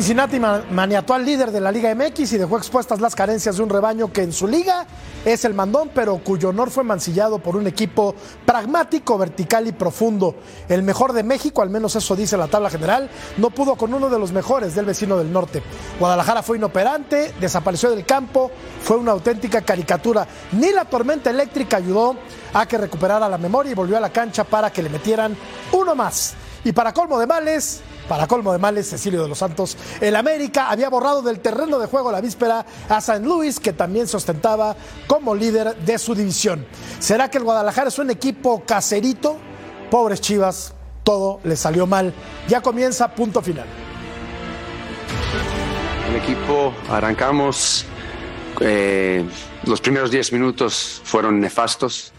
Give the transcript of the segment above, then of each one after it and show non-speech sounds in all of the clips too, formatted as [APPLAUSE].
Cincinnati maniató al líder de la Liga MX y dejó expuestas las carencias de un rebaño que en su liga es el mandón, pero cuyo honor fue mancillado por un equipo pragmático, vertical y profundo. El mejor de México, al menos eso dice la tabla general, no pudo con uno de los mejores del vecino del norte. Guadalajara fue inoperante, desapareció del campo, fue una auténtica caricatura. Ni la tormenta eléctrica ayudó a que recuperara la memoria y volvió a la cancha para que le metieran uno más. Y para colmo de males, para colmo de males, Cecilio de los Santos, el América había borrado del terreno de juego la víspera a San Luis, que también se ostentaba como líder de su división. ¿Será que el Guadalajara es un equipo caserito? Pobres Chivas, todo le salió mal. Ya comienza punto final. El equipo arrancamos, eh, los primeros 10 minutos fueron nefastos.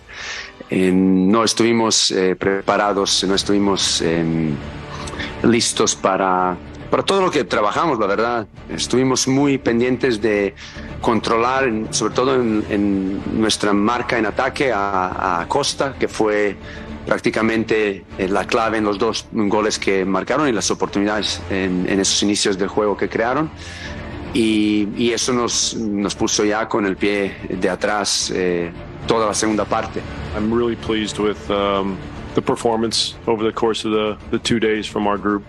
Eh, no estuvimos eh, preparados, no estuvimos listos para, para todo lo que trabajamos, la verdad. Estuvimos muy pendientes de controlar, sobre todo en, nuestra marca en ataque a, Costa, que fue prácticamente eh, la clave en los dos goles que marcaron y las oportunidades en, esos inicios del juego que crearon. Y, eso nos, nos, puso ya con el pie de atrás eh, toda la segunda parte. I'm really pleased with um, the performance over the course of the, the two days from our group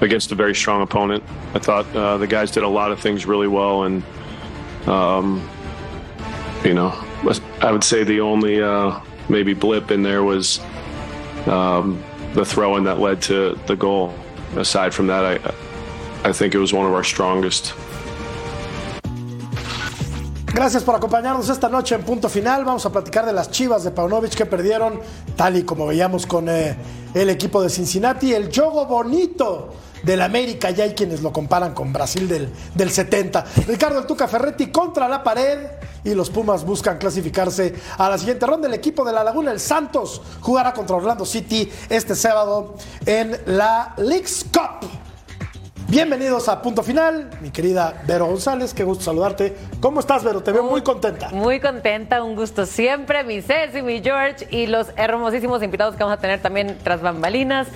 against a very strong opponent. I thought uh, the guys did a lot of things really well, and um, you know, I would say the only uh, maybe blip in there was um, the throw in that led to the goal. Aside from that, I I think it was one of our strongest Gracias por acompañarnos esta noche en punto final. Vamos a platicar de las chivas de Paunovic que perdieron, tal y como veíamos con eh, el equipo de Cincinnati. El juego bonito del América, ya hay quienes lo comparan con Brasil del, del 70. Ricardo El Tuca Ferretti contra la pared y los Pumas buscan clasificarse a la siguiente ronda. El equipo de La Laguna, el Santos, jugará contra Orlando City este sábado en la League's Cup. Bienvenidos a Punto Final, mi querida Vero González, qué gusto saludarte. ¿Cómo estás, Vero? Te veo muy, contenta. Muy contenta, un gusto siempre, mi Ceci, mi George y los hermosísimos invitados que vamos a tener también tras bambalinas.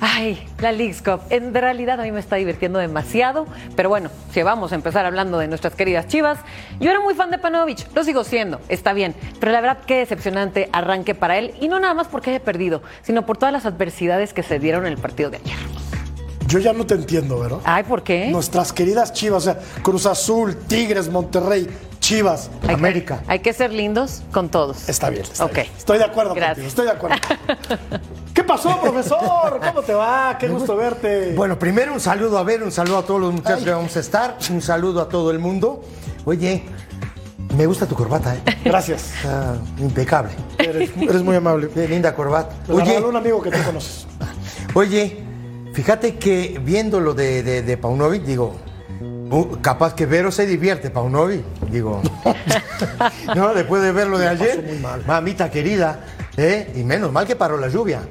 Ay, la Leagues Cup. En realidad a mí me está divirtiendo demasiado, pero bueno, si vamos a empezar hablando de nuestras queridas chivas, yo era muy fan de Panovich, lo sigo siendo, está bien, pero la verdad qué decepcionante arranque para él, y no nada más porque haya perdido, sino por todas las adversidades que se dieron en el partido de ayer. Yo ya no te entiendo, ¿verdad? Ay, ¿por qué? Nuestras queridas Chivas, o sea, Cruz Azul, Tigres, Monterrey, Chivas, América. hay que ser lindos con todos. Está bien. Está Estoy de acuerdo contigo, estoy de acuerdo. [LAUGHS] ¿Qué pasó, profesor? ¿Cómo te va? Qué gusto verte. Bueno, primero un saludo a ver, un saludo a todos los muchachos que vamos a estar, un saludo a todo el mundo. Oye, me gusta tu corbata, ¿eh? Gracias. impecable. Eres, muy amable. Qué linda corbata. Oye, un amigo que tú conoces. [LAUGHS] Oye, Fíjate que viendo lo de, de, Paunovic, digo, capaz que Vero se divierte, Paunovic, digo. [LAUGHS] no, después de ver lo de ayer, mamita querida, ¿eh? y menos mal que paró la lluvia.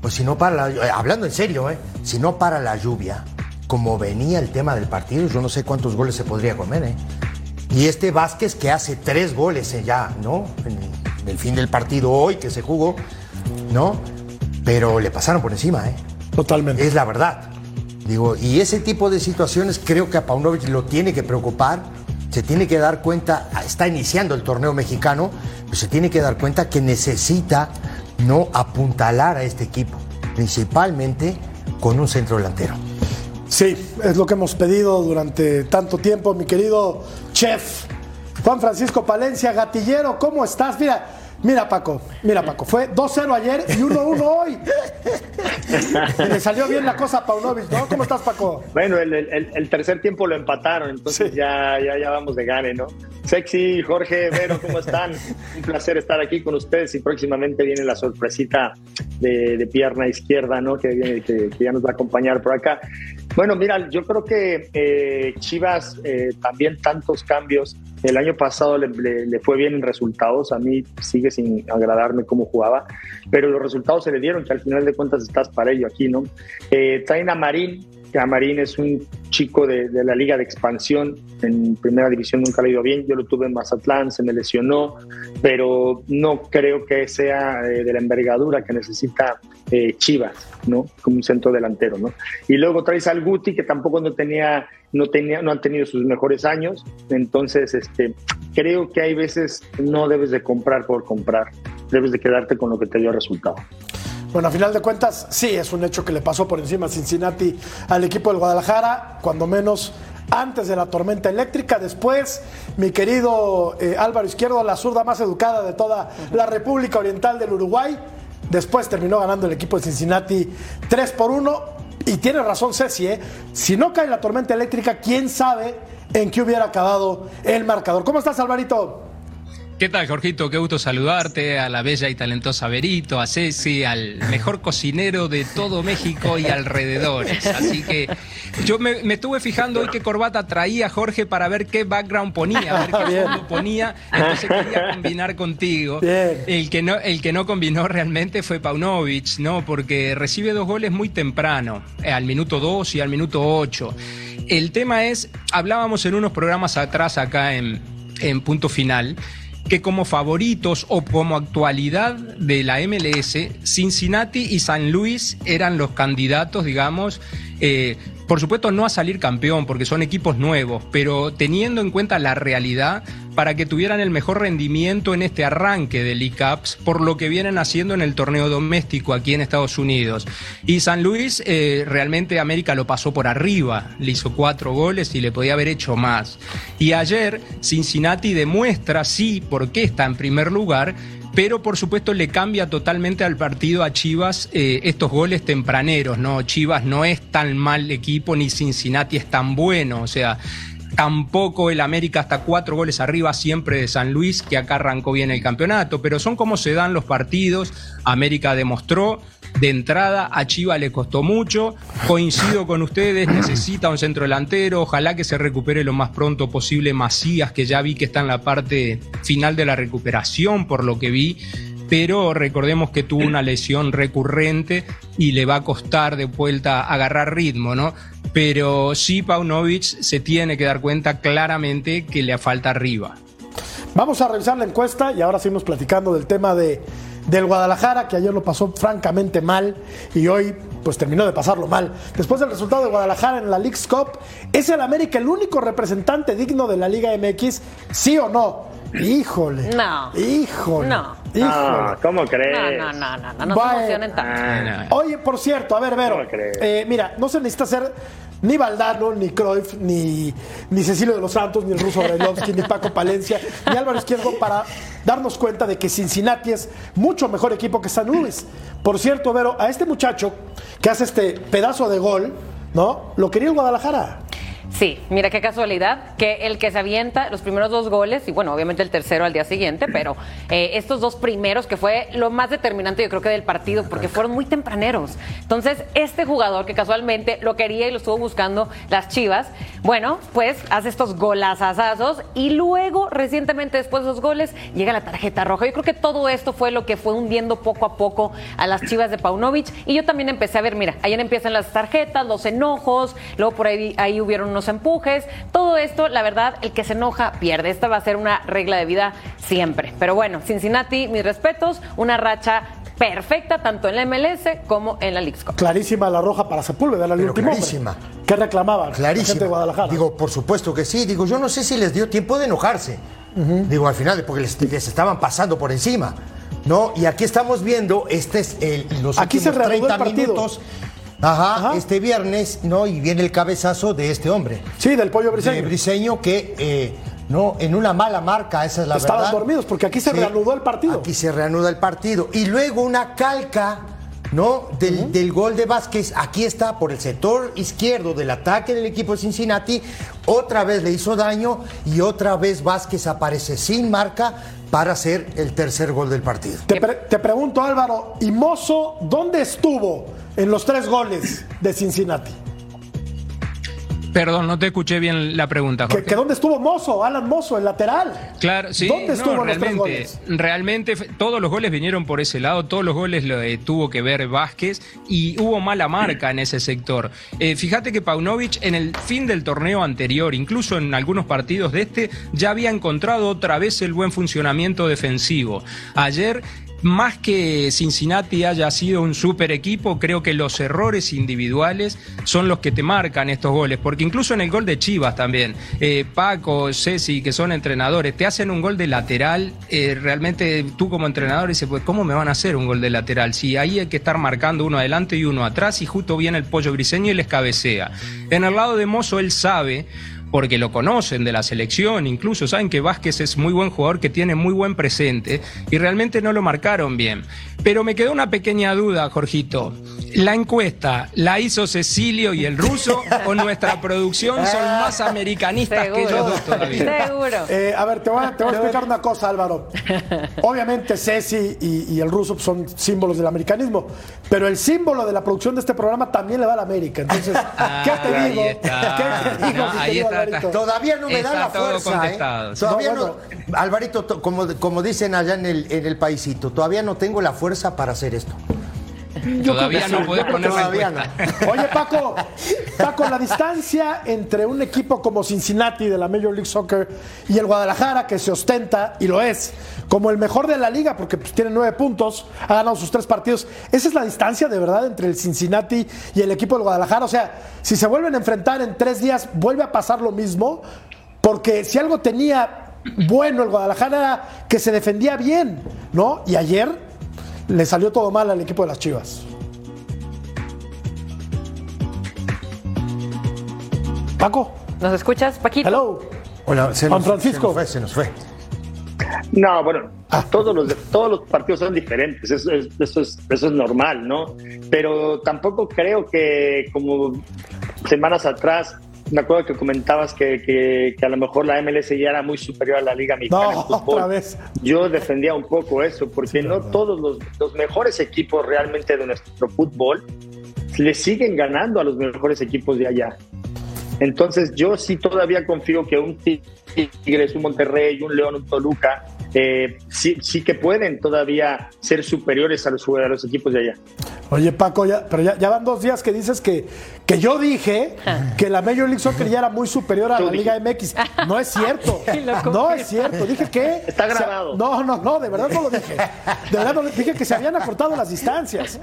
Pues si no para la eh, hablando en serio, ¿eh? si no para la lluvia, como venía el tema del partido, yo no sé cuántos goles se podría comer, ¿eh? Y este Vázquez que hace tres goles eh, ya, ¿no? En el fin del partido hoy que se jugó, ¿no? Pero le pasaron por encima, ¿eh? Totalmente. Es la verdad. Digo, y ese tipo de situaciones creo que a Paunovic lo tiene que preocupar, se tiene que dar cuenta, está iniciando el torneo mexicano, pues se tiene que dar cuenta que necesita no apuntalar a este equipo, principalmente con un centro delantero. Sí, es lo que hemos pedido durante tanto tiempo, mi querido chef. Juan Francisco Palencia, gatillero, ¿cómo estás? Mira, Mira, Paco, mira, Paco, fue 2-0 ayer y 1-1 hoy. Le salió bien la cosa a Paunovic, ¿no? ¿Cómo estás, Paco? Bueno, el, tercer tiempo lo empataron, entonces ya, ya, ya vamos de gane, ¿no? Sexy, Jorge, Vero, ¿cómo están? [LAUGHS] Un placer estar aquí con ustedes y próximamente viene la sorpresita de, pierna izquierda, ¿no? Que, viene, que, ya nos va a acompañar por acá. Bueno, mira, yo creo que eh, Chivas eh, también tantos cambios el año pasado le, fue bien en resultados, a mí sigue sin agradarme cómo jugaba, pero los resultados se le dieron, que al final de cuentas estás para ello aquí, ¿no? Eh, traen Marín, que a Marín es un chico de, la liga de expansión. En primera división nunca le ha ido bien. Yo lo tuve en Mazatlán, se me lesionó, pero no creo que sea eh, de la envergadura que necesita eh, Chivas, ¿no? Como un centro delantero, ¿no? Y luego traes al Guti, que tampoco no tenía, no tenía, no han tenido sus mejores años. Entonces, este, creo que hay veces no debes de comprar por comprar. Debes de quedarte con lo que te dio resultado. Bueno, a final de cuentas, sí, es un hecho que le pasó por encima a Cincinnati al equipo del Guadalajara, cuando menos antes de la tormenta eléctrica. Después, mi querido eh, Álvaro Izquierdo, la zurda más educada de toda la República Oriental del Uruguay. Después terminó ganando el equipo de Cincinnati 3 por 1. Y tiene razón Ceci, ¿eh? si no cae la tormenta eléctrica, quién sabe en qué hubiera acabado el marcador. ¿Cómo estás, Alvarito? ¿Qué tal, Jorgito? Qué gusto saludarte, a la bella y talentosa Berito, a Ceci, al mejor cocinero de todo México y alrededores. Así que yo me, estuve fijando hoy qué corbata traía Jorge para ver qué background ponía, a ver qué [LAUGHS] fondo ponía. Entonces quería combinar contigo. El que, no, el que no combinó realmente fue Paunovic, ¿no? Porque recibe dos goles muy temprano, al minuto 2 y al minuto 8. El tema es, hablábamos en unos programas atrás acá en, en Punto Final que como favoritos o como actualidad de la MLS, Cincinnati y San Luis eran los candidatos, digamos, eh, por supuesto no a salir campeón porque son equipos nuevos, pero teniendo en cuenta la realidad para que tuvieran el mejor rendimiento en este arranque del ICAPS por lo que vienen haciendo en el torneo doméstico aquí en Estados Unidos. Y San Luis eh, realmente América lo pasó por arriba, le hizo cuatro goles y le podía haber hecho más. Y ayer Cincinnati demuestra sí por qué está en primer lugar, pero por supuesto le cambia totalmente al partido a Chivas eh, estos goles tempraneros, ¿no? Chivas no es tan mal equipo ni Cincinnati es tan bueno, o sea, tampoco el América hasta cuatro goles arriba siempre de San Luis, que acá arrancó bien el campeonato, pero son como se dan los partidos. América demostró de entrada, a Chivas le costó mucho. Coincido con ustedes, necesita un centro delantero. Ojalá que se recupere lo más pronto posible Macías, que ya vi que está en la parte final de la recuperación, por lo que vi pero recordemos que tuvo una lesión recurrente y le va a costar de vuelta agarrar ritmo, ¿no? Pero sí, Paunovic se tiene que dar cuenta claramente que le falta arriba. Vamos a revisar la encuesta y ahora seguimos platicando del tema de, del Guadalajara, que ayer lo pasó francamente mal y hoy pues terminó de pasarlo mal. Después del resultado de Guadalajara en la League's Cup, ¿es el América el único representante digno de la Liga MX? ¿Sí o no? Híjole. No. Híjole. No. Híjole. No, ¿cómo crees? No, no, no, no, no, no se emocionen tanto. Oye, por cierto, a ver, Vero. Eh, mira, no se necesita ser ni Valdano, ni Cruyff, ni, ni Cecilio de los Santos, ni el ruso Brailovsky, ni Paco Palencia, ni Álvaro Izquierdo para darnos cuenta de que Cincinnati es mucho mejor equipo que San Luis. Por cierto, Vero, a este muchacho que hace este pedazo de gol, ¿no? Lo quería el Guadalajara. Sí, mira qué casualidad que el que se avienta los primeros dos goles y bueno, obviamente el tercero al día siguiente, pero eh, estos dos primeros que fue lo más determinante yo creo que del partido porque fueron muy tempraneros. Entonces, este jugador que casualmente lo quería y lo estuvo buscando las Chivas, bueno, pues hace estos golazazazos y luego recientemente después de esos goles llega la tarjeta roja. Yo creo que todo esto fue lo que fue hundiendo poco a poco a las Chivas de Paunovic y yo también empecé a ver, mira, ayer empiezan las tarjetas, los enojos, luego por ahí ahí hubieron unos empujes, todo esto, la verdad, el que se enoja pierde. Esta va a ser una regla de vida siempre. Pero bueno, Cincinnati, mis respetos, una racha perfecta tanto en la MLS como en la League Clarísima la roja para Sepúlveda, la última. Clarísima. ¿Qué reclamaba clarísima. la gente de Guadalajara? Digo, por supuesto que sí. Digo, yo no sé si les dio tiempo de enojarse. Digo, al final, porque les, estaban pasando por encima. ¿No? Y aquí estamos viendo, este es el, los aquí últimos se 30 el minutos Ajá, este viernes, ¿no? Y viene el cabezazo de este hombre. Sí, del pollo briseño. De briseño que, eh, no, en una mala marca, esa es la verdad. Estaban dormidos porque aquí se reanudó el partido. Aquí se reanuda el partido. Y luego una calca, ¿no? Del, del, gol de Vázquez. Aquí está por el sector izquierdo del ataque del equipo de Cincinnati. Otra vez le hizo daño y otra vez Vázquez aparece sin marca para hacer el tercer gol del partido. Te, pregunto, Álvaro, ¿y Mozo dónde estuvo? en los tres goles de Cincinnati. Perdón, no te escuché bien la pregunta. Que, que, dónde estuvo Mozo, Alan Mozo, el lateral. Claro, sí. ¿Dónde estuvo no, los tres realmente, goles? realmente todos los goles vinieron por ese lado, todos los goles lo eh, tuvo que ver Vázquez y hubo mala marca en ese sector. Eh, fíjate que Paunovic en el fin del torneo anterior, incluso en algunos partidos de este, ya había encontrado otra vez el buen funcionamiento defensivo. Ayer más que Cincinnati haya sido un super equipo, creo que los errores individuales son los que te marcan estos goles, porque incluso en el gol de Chivas también, eh, Paco, Ceci, que son entrenadores, te hacen un gol de lateral, eh, realmente tú como entrenador dices, pues ¿cómo me van a hacer un gol de lateral? Si ahí hay que estar marcando uno adelante y uno atrás y justo viene el pollo briseño y les cabecea. En el lado de Mozo él sabe porque lo conocen de la selección, incluso saben que Vázquez es muy buen jugador, que tiene muy buen presente, y realmente no lo marcaron bien. Pero me quedó una pequeña duda, Jorgito. ¿La encuesta la hizo Cecilio y el ruso o nuestra producción son más americanistas que ellos dos todavía? Seguro. Eh, a ver, te voy a, te voy a explicar una cosa, Álvaro. Obviamente Ceci y, y el ruso son símbolos del americanismo, pero el símbolo de la producción de este programa también le va a la América. Entonces, ¿qué te ahí digo? está. ¿Qué te digo, ahí está, Alvarito? Todavía no me da la fuerza. ¿eh? Todavía No, no, Alvarito, to- como, como dicen allá en el, en el paisito, todavía no tengo la fuerza para hacer esto. Todavía no podés poner Todavía. Oye, Paco, Paco, la distancia entre un equipo como Cincinnati de la Major League Soccer y el Guadalajara, que se ostenta, y lo es, como el mejor de la liga, porque pues, tiene nueve puntos, ha ganado sus tres partidos. ¿Esa es la distancia de verdad entre el Cincinnati y el equipo del Guadalajara? O sea, si se vuelven a enfrentar en tres días, ¿vuelve a pasar lo mismo? Porque si algo tenía bueno el Guadalajara era que se defendía bien, ¿no? Y ayer le salió todo mal al equipo de las Chivas. Paco, ¿Nos escuchas, Paquito? hello. Hola, se Juan nos, Francisco. se nos fue, se nos fue. No, bueno, todos los todos los partidos son diferentes, eso es, eso es eso es normal, ¿no? Pero tampoco creo que como semanas atrás me acuerdo que comentabas que, que, que a lo mejor la MLS ya era muy superior a la Liga Mexicana No, de Fútbol. otra vez. Yo defendía un poco eso, porque no verdad. todos los, los mejores equipos realmente de nuestro fútbol le siguen ganando a los mejores equipos de allá. Entonces yo sí todavía confío que un Tigres, un Monterrey, un León, un Toluca, eh, sí, sí que pueden todavía ser superiores a los, a los equipos de allá. Oye, Paco, ya, pero ya, ya van dos días que dices que, que yo dije que la Major League Soccer ya era muy superior a Tú la Liga. MX. No es cierto. [LAUGHS] No es cierto. Dije que. Está o sea, grabado. no, no, no, de verdad no lo dije. De verdad no lo- dije que se habían acortado las distancias.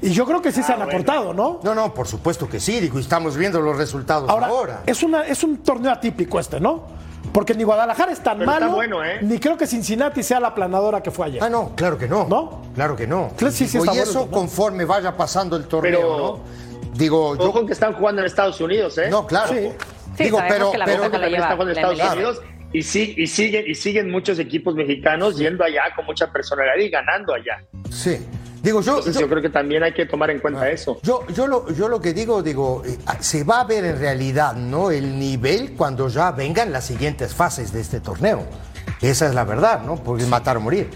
Y yo creo que sí se han bueno. acortado, ¿no? No, no, por supuesto que sí, digo, y estamos viendo los resultados ahora. Ahora, Es, una, es un torneo atípico este, ¿no? Porque ni Guadalajara es tan Pero está malo, bueno, ¿eh? ni creo que Cincinnati sea la planadora que fue ayer. Ah, no, claro que no. ¿No? Claro que no. Claro, sí, sí Digo, está y bueno eso conforme vaya pasando el torneo, Pero- ¿no? Digo, yo. Ojo que están jugando en Estados Unidos, ¿eh? No, claro. Sí. Sí, Digo, pero, que la pero- la también lleva está jugando en Estados. Unidos y, sí, y, siguen, y siguen muchos equipos mexicanos yendo allá con mucha personalidad y ganando allá. sí. Digo, yo, Entonces yo- yo creo que también hay que tomar en cuenta eso. Yo, yo, lo, yo lo que digo, digo, eh, ah, se va a ver en realidad, ¿no? El nivel cuando ya vengan las siguientes fases de este torneo. Esa es la verdad, ¿no? Porque es matar o morir.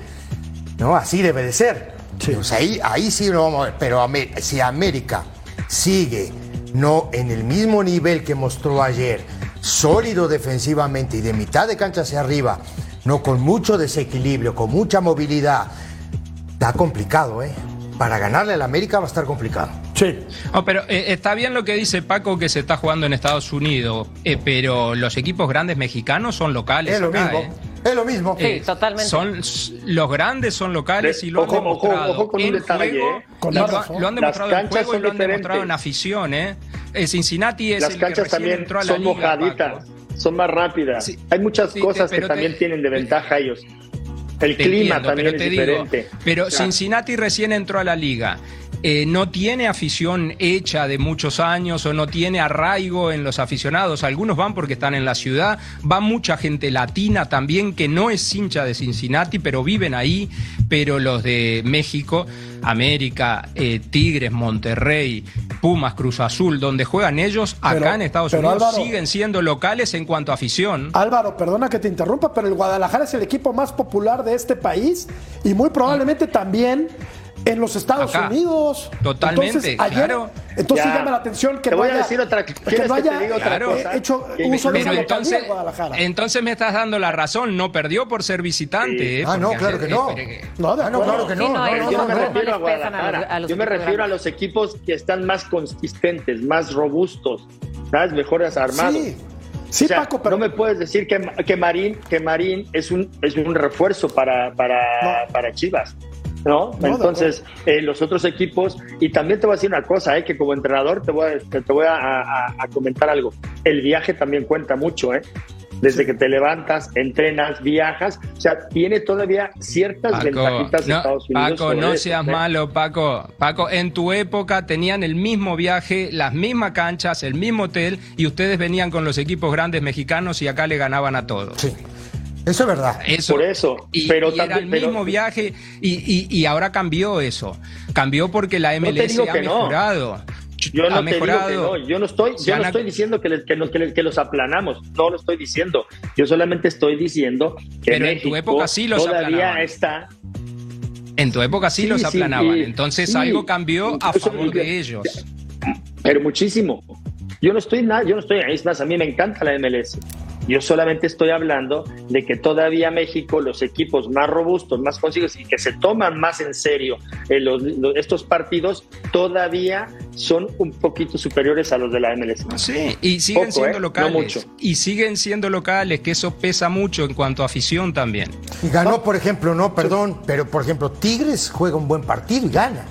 ¿No? Así debe de ser. O sea, ahí, ahí sí lo vamos a ver. Pero si América sigue no en el mismo nivel que mostró ayer, sólido defensivamente y de mitad de cancha hacia arriba, no con mucho desequilibrio, con mucha movilidad, está complicado, ¿eh? Para ganarle al América va a estar complicado. Sí. No, pero eh, está bien lo que dice Paco que se está jugando en Estados Unidos, eh, pero los equipos grandes mexicanos son locales. Es lo acá, mismo. eh. Es lo mismo. Sí, totalmente. Son, los grandes son locales y lo Ojo, han demostrado ojo, ojo con un en detalle, juego. eh. Con y lo, han Las demostrado en canchas juego y lo han demostrado en afición. ¿eh? Cincinnati es Las el que canchas recién también entró a la son liga, mojaditas, Paco. son más rápidas. Sí. Hay muchas Sí, cosas te- que te- también tienen de ventaja ellos. El Te clima entiendo, también pero es te digo, pero. Cincinnati recién entró a la liga. Eh, no tiene afición hecha de muchos años o no tiene arraigo en los aficionados. Algunos van porque están en la ciudad. Va mucha gente latina también que no es hincha de Cincinnati, pero viven ahí. Pero los de México, América, eh, Tigres, Monterrey, Pumas, Cruz Azul, donde juegan ellos, acá en Estados Unidos Álvaro- siguen siendo locales en cuanto a afición. Álvaro, perdona que te interrumpa, pero el Guadalajara es el equipo más popular de este país y muy probablemente también en los Estados Acá. Unidos. Totalmente, Entonces, ayer, claro. Entonces Ya. llama la atención que Te no voy a haya, decir otra- que ¿quieres no que te haya otra eh, cosa? hecho Que me- uso de entonces, Guadalajara. entonces me estás dando la razón, no perdió por ser visitante. Sí. ¿eh? Ah, no, claro que no. eh, No, claro que Yo me refiero a Guadalajara. a los Yo me equipos refiero a los equipos que están más consistentes, más robustos, ¿sabes? Mejores armados. Sí, sí O sea, Paco, pero no me puedes decir que, que Marín, que Marín es un es un refuerzo para, para, No. para Chivas. ¿No? Entonces, eh, los otros equipos, y también te voy a decir una cosa, eh, que como entrenador te voy a, te, te voy a, a- a comentar algo. El viaje también cuenta mucho, ¿eh? Desde que te levantas, entrenas, viajas, o sea, tiene todavía ciertas Paco, ventajitas de Estados Unidos. Paco, no eso, seas ¿eh? malo, Paco. Paco, en tu época tenían el mismo viaje, las mismas canchas, el mismo hotel y ustedes venían con los equipos grandes mexicanos y acá le ganaban a todos. Sí, eso es verdad. Eso. Por eso, Y, pero y era también- el pero- mismo viaje y, y- y ahora cambió eso. Cambió porque la MLS digo ha que no. mejorado. Yo ha no te digo mejorado. que no, yo no estoy, yo no estoy diciendo que, les- que, nos- que les- que los aplanamos, no lo estoy diciendo. Yo solamente estoy diciendo que Pero en tu México época sí los todavía aplanaban. está. En tu época sí, Sí, los sí, aplanaban. y- Entonces sí. algo cambió a Incluso- favor de ellos. Pero muchísimo. Yo no estoy nada, yo no estoy, es más, a mí me encanta la MLS. Yo solamente estoy hablando de que todavía México, los equipos más robustos, más conscientes y que se toman más en serio eh, los- los- estos partidos, todavía son un poquito superiores a los de la MLS. Sí, y siguen Poco, siendo ¿eh? locales. No mucho. Y siguen siendo locales, que eso pesa mucho en cuanto a afición también. Y ganó, por ejemplo, no, perdón, pero por ejemplo, Tigres juega un buen partido y gana.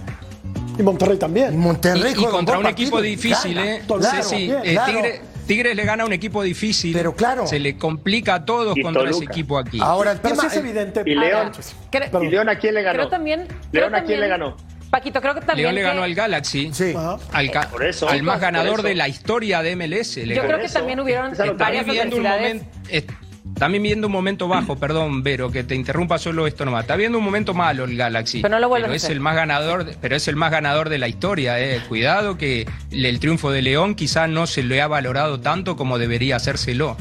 y Monterrey Y también. Monterrey Y, y juega contra buen un equipo partido y difícil, gana. ¿eh? Claro, Sí, sí, bien, eh, claro. Tigre- Tigres le gana a un equipo difícil. Pero claro. Se le complica a todos Y contra ese equipo aquí. Ahora el Pero sí tema es evidente. Y León. Ahora. ¿Y León a quién le ganó? Creo también. ¿León a quién también- le ganó? Paquito, creo que también. León le que- ganó al Galaxy. Sí. Ajá. Al, ca- Por eso, al más ganador eso. de la historia de MLS. le Yo ganó. creo que también hubieron es a lo que Está varias viviendo un adversidades. momento. También viendo un momento bajo, perdón, Vero, que te interrumpa solo esto nomás. Está viendo un momento malo el Galaxy. Pero no lo a es el más ganador, pero es el más ganador de la historia, eh. Cuidado que el triunfo de León quizá no se le ha valorado tanto como debería hacérselo.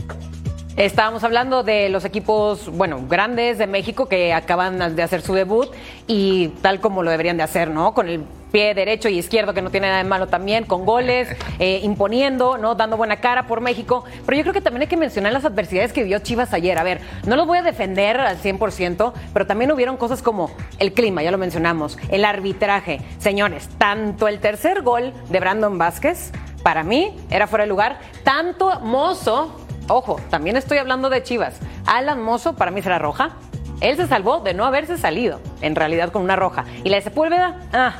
Estábamos hablando de los equipos, bueno, grandes de México que acaban de hacer su debut y tal como lo deberían de hacer, ¿no? Con el pie derecho y izquierdo, que no tiene nada de malo también, con goles, [LAUGHS] eh, imponiendo, ¿no? Dando buena cara por México. Pero yo creo que también hay que mencionar las adversidades que vivió Chivas ayer. A ver, no los voy a defender al 100%, pero también hubieron cosas como el clima, ya lo mencionamos, el arbitraje. Señores, tanto el tercer gol de Brandon Vázquez, para mí, era fuera de lugar, tanto Mozo, Ojo, también estoy hablando de Chivas. Alan Mozo para mí será roja. Él se salvó de no haberse salido, en realidad con una roja. Y la de Sepúlveda, ah,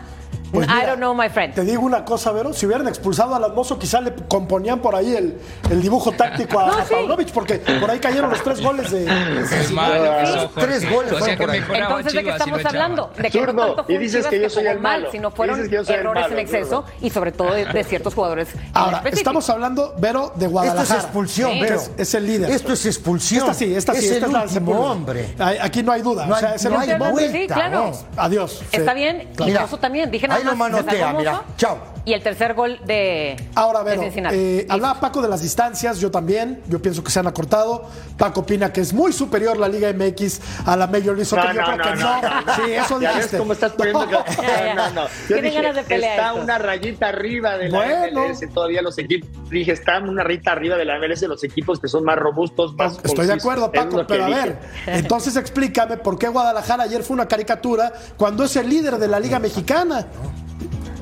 Pues I don't know, my friend. Te digo una cosa, Vero, si hubieran expulsado a Lasmoso, quizá le componían por ahí el, el dibujo táctico a, [LAUGHS] No, a sí. Paunovic, porque por ahí cayeron los tres goles de... Qué malo. Tres goles O sea fueron que por ahí. Entonces, ¿de qué estamos hablando? De que no Zurdo, tanto fue y dices que yo soy el mal, malo. sino Y fueron errores malo, en exceso y sobre todo de, de ciertos jugadores. Ahora, estamos hablando, Vero, de Esto Guadalajara. es expulsión, Sí. Vero. Es- es el líder. Esto es expulsión. Esta sí, esta sí, es esta el es último hombre. Aquí no hay duda. No o sea, es el no hay último. vuelta, Sí, claro. no. Adiós. Está bien, y Mozo también. Dije nada ahí lo manotea, mira. Chao. Y el tercer gol de, Ahora, de Vero, Cincinnati. eh, hablaba Paco de las distancias, yo también, yo pienso que se han acortado. Paco opina que es muy superior la Liga MX a la Major League Soccer. No, yo no, creo no, que no, no. no, no. Sí, eso Ya dijiste. ves cómo estás poniendo. No. [LAUGHS] que- [LAUGHS] Ya, ya. No, no, no. Yo dije, ganas de pelea Está una rayita arriba de la Bueno. MLS. Todavía los equipos. Dije, está una rayita arriba de la MLS los equipos que son más robustos, más. Estoy de acuerdo, Paco, pero a dije. ver, entonces explícame por qué Guadalajara ayer fue una caricatura cuando es el líder de la Liga Mexicana.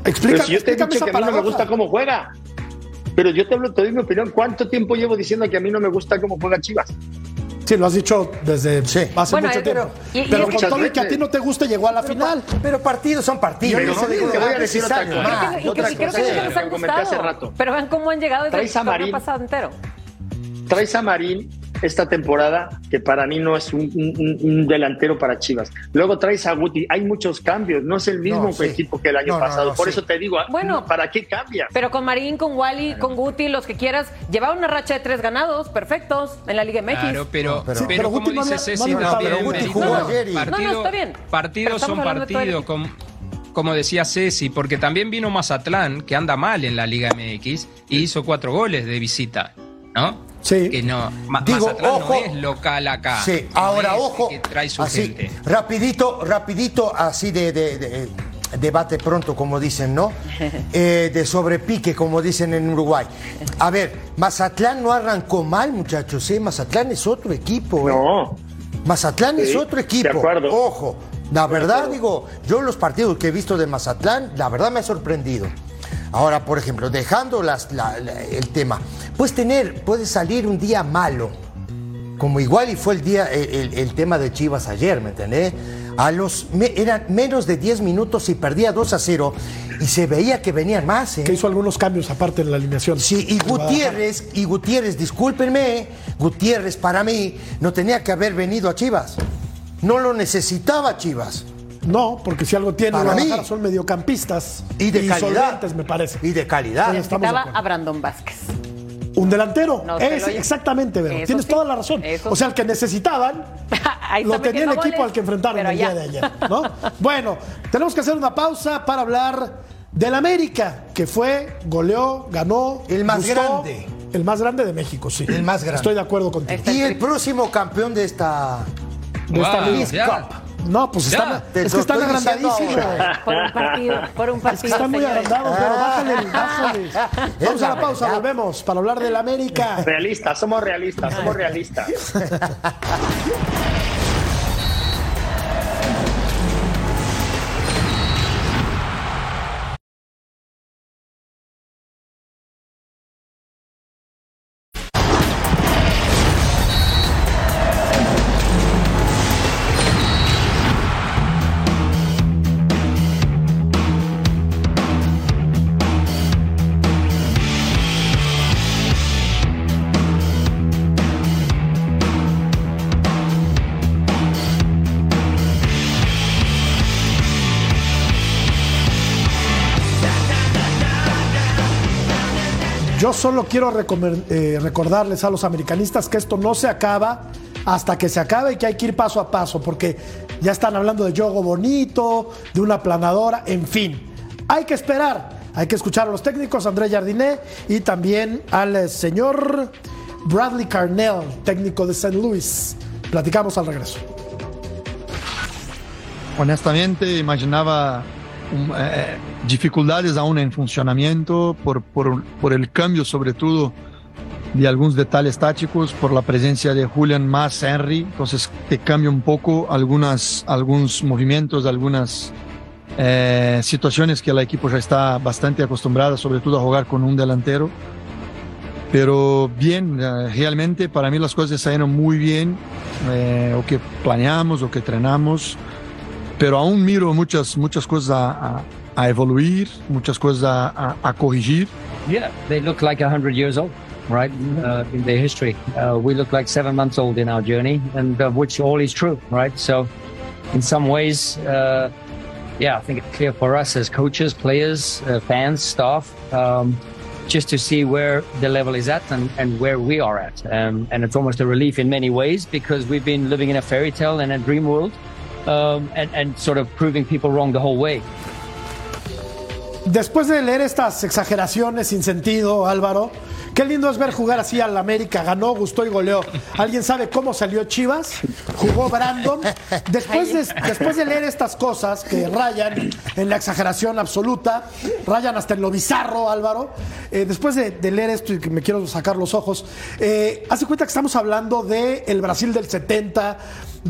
Explícame, Pero si yo te he dicho que a mí no me gusta cómo juega. Pero yo te hablo, te doy mi opinión. ¿Cuánto tiempo llevo diciendo que a mí no me gusta cómo juega Chivas? Sí, lo has dicho desde Sí. hace Bueno, mucho eh, tiempo. pero- y- y pero es con todo y que a ti no te guste, llegó a la final. Pero partidos son partidos. Pero no te digo voy a nada decir otra cosa. más. Y que- y creo que que sí les te han comenté hace gustado. rato. Pero vean cómo han llegado desde el pasado entero. Traes a Marín esta temporada, que para mí no es un, un- un delantero para Chivas. Luego traes a Guti. Hay muchos cambios. No es el mismo No, sí. equipo que el año No, pasado. no, Por sí. eso te digo, Bueno. ¿para qué cambia? Pero con Marín, con Wally, con Guti, los que quieras, llevaba una racha de tres ganados, perfectos, en la Liga MX. Claro, pero, No, pero- pero, Sí, pero como Guti dice Ceci, no había No, también, Partidos son partidos, como decía Ceci, porque también vino Mazatlán, que anda mal en la Liga MX, y hizo cuatro goles de visita, ¿no? Sí. Que no, Digo, Mazatlán ojo. no es local acá. Sí, no ahora es ojo. Que trae su así, gente. rapidito, rapidito, así de, de- de- debate pronto, como dicen, ¿no? [LAUGHS] Eh, de sobrepique, como dicen en Uruguay. A ver, Mazatlán no arrancó mal, muchachos, ¿eh? Mazatlán es otro equipo. ¿eh? No. Mazatlán es otro de equipo. acuerdo. Ojo, la verdad, digo, yo los partidos que he visto de Mazatlán, la verdad me ha sorprendido. Ahora, por ejemplo, dejando las- la- la- el tema, puedes tener, puede salir un día malo, como igual y fue el día, el, el- el tema de Chivas ayer, ¿me entendés? A los, me- eran menos de 10 minutos y perdía 2 a 0 y se veía que venían más, ¿eh? Que hizo algunos cambios aparte en la alineación. Sí, y Gutiérrez, y Gutiérrez, discúlpenme, Gutiérrez para mí no tenía que haber venido a Chivas. No lo necesitaba Chivas. No, porque si algo tiene Para mí. son mediocampistas Y de calidad. me parece. Y de calidad. Sí, estamos de a Brandon Vázquez. Un delantero. No Es- exactamente, Vero. Tienes sí, toda la razón. eso O sea, el que necesitaban [LAUGHS] lo tenía el equipo goles, al que enfrentaron el día de ayer. ¿no? [LAUGHS] bueno, tenemos que hacer una pausa para hablar del América, que fue, goleó, ganó. El más gustó. grande. El más grande de México, sí. El más grande. Estoy de acuerdo contigo. Está Y el próximo campeón de esta De esta Wow, League ya. Cup. No, pues Te es que están agrandadísimos. Por un partido, por un Es que partido. están muy agrandados, pero bájale, bájale. Vamos a la pausa, volvemos para hablar del América. Realistas, somos realistas, somos realistas. [LAUGHS] Yo solo quiero eh, recordarles a los americanistas que esto no se acaba hasta que se acabe y que hay que ir paso a paso, porque ya están hablando de yogo bonito, de una planadora, en fin. Hay que esperar, hay que escuchar a los técnicos, André Jardiné y también al eh, señor Bradley Carnell, técnico de St. Louis. Platicamos al regreso. honestamente imaginaba eh, dificultades aún en funcionamiento por, por, por el cambio sobre todo de algunos detalles tácticos, por la presencia de Julian más Henry, entonces te cambia un poco algunas, algunos movimientos, algunas eh, situaciones que el equipo ya está bastante acostumbrado, sobre todo a jugar con un delantero. Pero bien, eh, realmente para mí las cosas salieron muy bien, eh, o que planeamos, o que entrenamos pero aún miro muchas, muchas cosas a, a, a evoluir, muchas cosas a, a, corregir. Yeah, they look like 100 years old, right, uh, in their history. Uh, we look like seven months old in our journey, and uh, which all is true, right? So, in some ways, uh, yeah, I think it's clear for us as coaches, players, uh, fans, staff, um, just to see where the level is at and, and where we are at. Um, and it's almost a relief in many ways because we've been living in a fairy tale and a dream world um, and, sort of proving people wrong the whole way. Después de leer estas exageraciones sin sentido, Álvaro, qué lindo es ver jugar así al América. Ganó, gustó y goleó. ¿Alguien sabe cómo salió Chivas? Jugó Brandon. Después de, de leer estas cosas que rayan en la exageración absoluta, rayan hasta en lo bizarro, Álvaro. eh, después de, de leer esto y que me quiero sacar los ojos, eh, hace cuenta que estamos hablando del el Brasil del 70,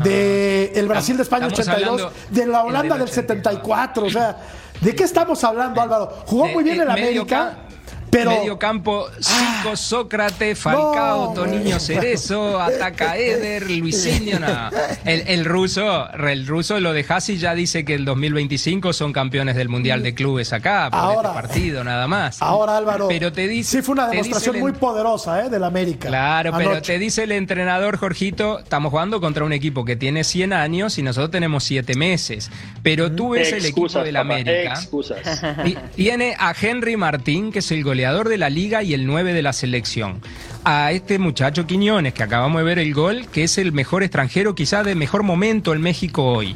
de el Brasil de España Estamos 82, hablando de la Holanda del del 74. O sea, ¿de qué estamos hablando, Álvaro? Jugó De- muy bien el América, ca- pero Medio campo, Cinco, Sócrates, Falcao, No, Toniño. Cerezo, Ataca Eder, Luisinho, no. El, el ruso, el ruso lo dejas y ya dice que el 2025 son campeones del Mundial de Clubes acá, por Ahora- este partido nada más. ahora, Álvaro, Pero te dice, sí fue una demostración el muy poderosa ¿eh? del América. Claro, pero te dice el entrenador, Jorgito, estamos jugando contra un equipo que tiene 100 años y nosotros tenemos 7 meses. Pero tú ves el equipo del América. excusas. Y tiene a Henry Martín, que es el goleador de la liga y el 9 de la selección. A este muchacho Quiñones, que acabamos de ver el gol, que es el mejor extranjero, quizá de mejor momento en México hoy.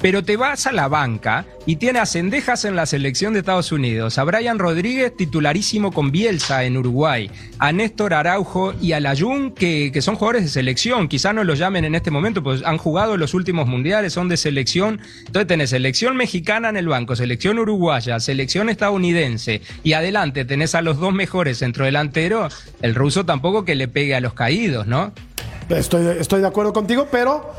Pero te vas a la banca y tiene a en la selección de Estados Unidos, a Brian Rodríguez titularísimo con Bielsa en Uruguay, a Néstor Araujo y a Layún, que, que son jugadores de selección, quizás no los llamen en este momento, pues han jugado los últimos mundiales, son de selección, entonces tenés selección mexicana en el banco, selección uruguaya, selección estadounidense, y adelante tenés a los dos mejores centrodelanteros, el ruso tampoco que le pegue a los caídos, ¿no? Estoy, estoy de acuerdo contigo, pero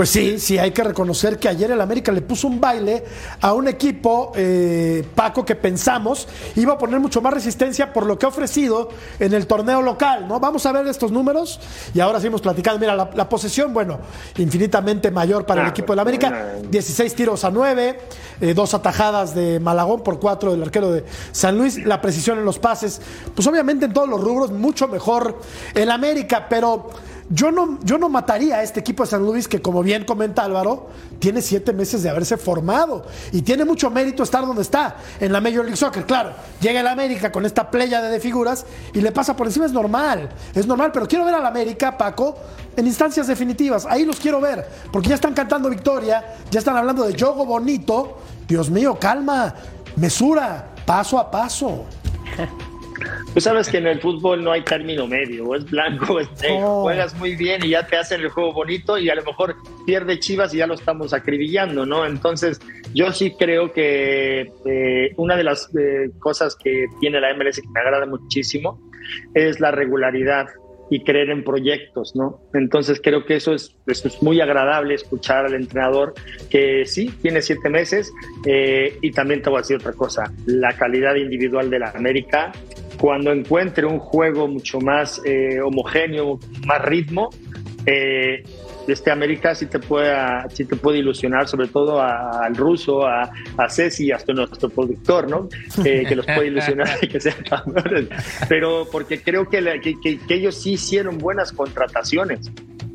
pues sí, sí, hay que reconocer que ayer el América le puso un baile a un equipo, eh, Paco, que pensamos iba a poner mucho más resistencia por lo que ha ofrecido en el torneo local, ¿no? Vamos a ver estos números y ahora seguimos platicando. Mira, la, la posesión, bueno, infinitamente mayor para el Ah, equipo del América, 16 tiros a 9, eh, dos atajadas de Malagón por 4 del arquero de San Luis, la precisión en los pases, pues obviamente en todos los rubros mucho mejor el América, pero yo no, yo no mataría a este equipo de San Luis que, como bien comenta Álvaro, tiene siete meses de haberse formado y tiene mucho mérito estar donde está, en la Major League Soccer. Claro, llega el América con esta playa de figuras y le pasa por encima, es normal, es normal, pero quiero ver al América, Paco, en instancias definitivas. Ahí los quiero ver, porque ya están cantando victoria, ya están hablando de juego bonito. Dios mío, calma, mesura, paso a paso. [LAUGHS] Tú sabes que en el fútbol no hay término medio, o es blanco o es negro. No. Juegas muy bien y ya te hacen el juego bonito y a lo mejor pierde Chivas y ya lo estamos acribillando, ¿no? Entonces, yo sí creo que eh, una de las eh, cosas que tiene la MLS que me agrada muchísimo es la regularidad y creer en proyectos, ¿no? Entonces creo que eso es, eso es muy agradable escuchar al entrenador que sí, tiene siete meses eh, y también te voy a decir otra cosa, la calidad individual de la América, cuando encuentre un juego mucho más eh, homogéneo, más ritmo, eh, este América sí te puede, sí te puede ilusionar, sobre todo a- al ruso, a, a Ceci hasta nuestro productor, ¿no? Eh, que los puede ilusionar y que sean campeones. Pero porque creo que, la- que, que- que ellos sí hicieron buenas contrataciones.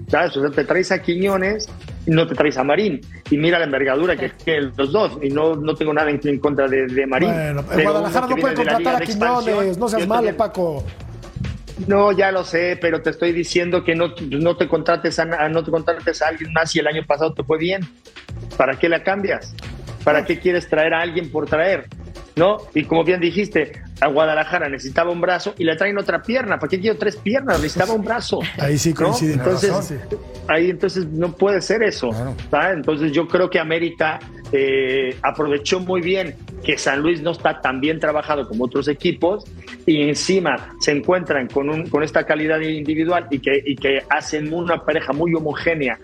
¿Sabes? O sea, te traes a Quiñones no te traes a Marín. Y mira la envergadura que tienen los dos. Y no, no tengo nada en, en contra de, de Marín. Bueno, Pero Guadalajara no puede contratar a Quiñones, no seas malo, también- Paco. no, ya lo sé, pero te estoy diciendo que no, no te contrates a, a- no te contrates a alguien más y el año pasado te fue bien. ¿Para qué la cambias? ¿Para qué quieres traer a alguien por traer? ¿No? Y como bien dijiste, a Guadalajara necesitaba un brazo y le traen otra pierna. ¿Para qué quiero tres piernas? Necesitaba un brazo. Ahí sí ¿no? coinciden. Entonces, razón, sí. ahí entonces no puede ser eso. Entonces yo creo que América eh, aprovechó muy bien que San Luis no está tan bien trabajado como otros equipos y encima se encuentran con, un, con esta calidad individual y que, y que hacen una pareja muy homogénea,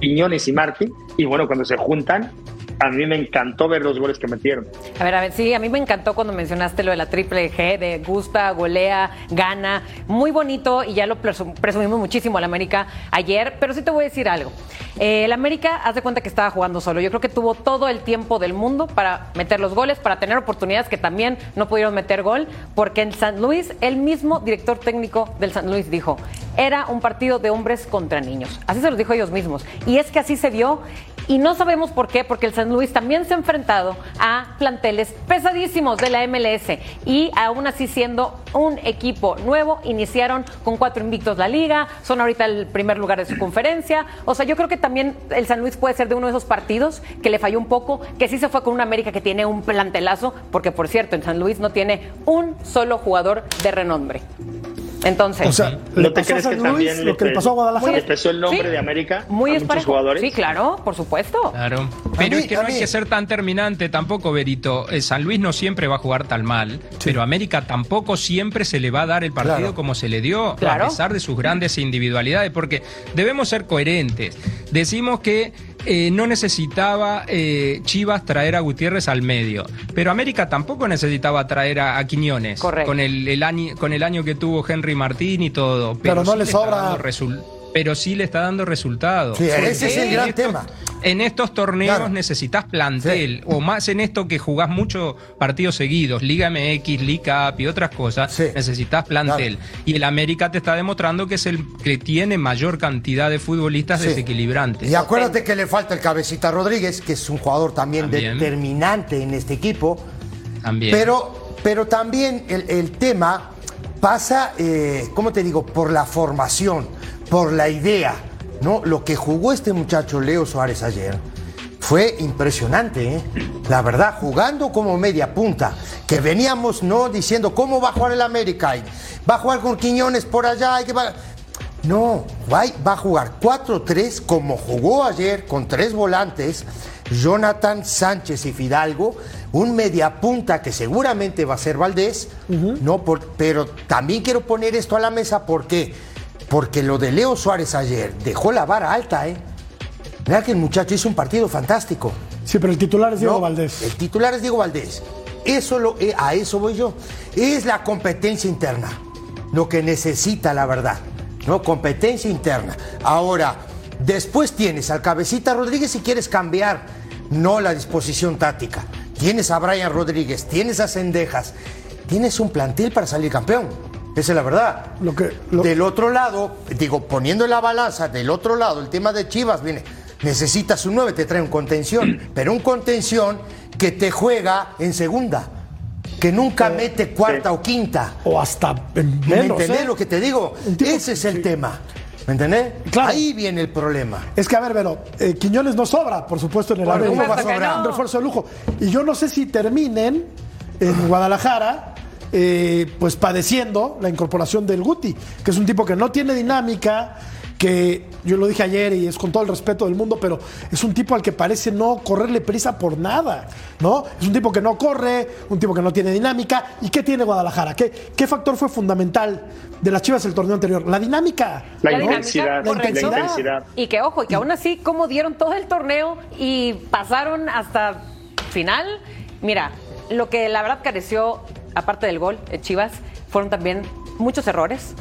Piñones y Martín, y bueno, cuando se juntan, a mí me encantó ver los goles que metieron. A ver, a ver, sí, a mí me encantó cuando mencionaste lo de la triple G, de gusta, golea, gana. Muy bonito y ya lo presu- presumimos muchísimo al América ayer, pero sí te voy a decir algo. Eh, el América, haz de cuenta que estaba jugando solo. Yo creo que tuvo todo el tiempo del mundo para meter los goles, para tener oportunidades que también no pudieron meter gol, porque en San Luis, el mismo director técnico del San Luis dijo, era un partido de hombres contra niños. Así se los dijo ellos mismos. Y es que así se vio y no sabemos por qué, porque el San Luis también se ha enfrentado a planteles pesadísimos de la MLS y aún así siendo un equipo nuevo, iniciaron con cuatro invictos la liga, son ahorita el primer lugar de su conferencia. O sea, yo creo que también el San Luis puede ser de uno de esos partidos que le falló un poco, que sí se fue con una América que tiene un plantelazo, porque por cierto, en San Luis no tiene un solo jugador de renombre. Entonces, O sea, le ¿No te pasó a crees que San Luis también lo que le pasó a Guadalajara. le pesó el nombre Sí. de América muy a es muchos parejo. jugadores? Sí, claro, por supuesto. Claro. Pero mí- es que no hay que ser tan terminante tampoco, Berito. Eh, San Luis no siempre va a jugar tan mal, pero América tampoco siempre se le va a dar el partido Claro. como se le dio, Claro. a pesar de sus grandes individualidades, porque debemos ser coherentes. Decimos que eh, no necesitaba eh, Chivas traer a Gutiérrez al medio, pero América tampoco necesitaba traer a, a Quiñones Correcto. con el, el año, con el año que tuvo Henry Martín y todo. Pero no sí le está sobra. pero sí le está dando resultados. Sí, ese es el gran tema. En estos torneos Claro. necesitas plantel, o más en esto que jugás muchos partidos seguidos, Liga MX, Liga Cup y otras cosas, Sí. necesitas plantel. Y el América te está demostrando que es el que tiene mayor cantidad de futbolistas Sí. desequilibrantes. Y acuérdate que le falta el Cabecita Rodríguez, que es un jugador también, También. determinante en este equipo. También. Pero, pero también el, el tema pasa, eh, ¿cómo te digo? Por la formación, por la idea, ¿no? Lo que jugó este muchacho Leo Suárez ayer fue impresionante, ¿eh? la verdad, jugando como media punta, que veníamos no diciendo cómo va a jugar el América, y va a jugar con Quiñones por allá, y que va... No, va, va a jugar 4-3 como jugó ayer con tres volantes, Jonathan Sánchez y Fidalgo, un media punta que seguramente va a ser Valdés, no por- pero también quiero poner esto a la mesa porque porque lo de Leo Suárez ayer dejó la vara alta, ¿eh? Mira que el muchacho hizo un partido fantástico. Sí, pero el titular es Diego No, Valdés. El titular es Diego Valdés. Eso lo, eh, a eso voy yo. Es la competencia interna. Lo que necesita, la verdad. ¿No? Competencia interna. Ahora, después tienes al Cabecita Rodríguez si quieres cambiar, no la disposición táctica. Tienes a Brian Rodríguez, tienes a Cendejas. Tienes un plantel para salir campeón. Esa es la verdad. Lo que, lo- Del otro lado, digo, poniendo en la balanza, del otro lado, el tema de Chivas, viene, necesitas un 9, te trae un contención, [CLEARS THROAT] pero un contención que te juega en segunda, que nunca mete cuarta o quinta. o hasta en ¿Me menos. entendés ¿eh? lo que te digo? Tipo- Ese es el sí. tema. ¿Me entendés? Claro. Ahí viene el problema. Es que, a ver, pero eh, Quiñones no sobra, por supuesto, en el supuesto va a sobrar. no. Un refuerzo de lujo. Y yo no sé si terminen en Guadalajara, eh, pues padeciendo la incorporación del Guti, que es un tipo que no tiene dinámica, que yo lo dije ayer y es con todo el respeto del mundo, pero es un tipo al que parece no correrle prisa por nada, ¿no? Es un tipo que no corre, un tipo que no tiene dinámica. ¿Y qué tiene Guadalajara? ¿Qué, qué factor fue fundamental de las Chivas el torneo anterior? La dinámica. La, intensidad, la intensidad. Y que ojo, y que aún así, como dieron todo el torneo y pasaron hasta final. Mira, lo que la verdad careció, aparte del gol, eh, Chivas, fueron también muchos errores.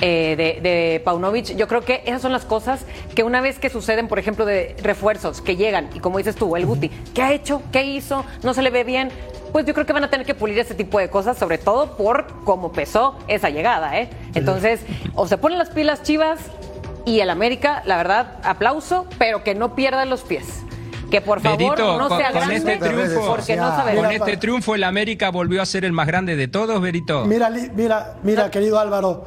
eh, de, de Paunovic, yo creo que esas son las cosas que una vez que suceden, por ejemplo, de refuerzos que llegan, y como dices tú, el Guti, ¿qué ha hecho? ¿Qué hizo? ¿No se le ve bien? Pues yo creo que van a tener que pulir ese tipo de cosas, sobre todo por cómo pesó esa llegada, ¿eh? Entonces, o se ponen las pilas Chivas y el América, la verdad, aplauso, pero que no pierdan los pies. Que por favor Berito, no con- sea con grande, este triunfo- porque no sabe Con este triunfo el América volvió a ser el más grande de todos, Berito. Mira, mira, mira, querido Álvaro.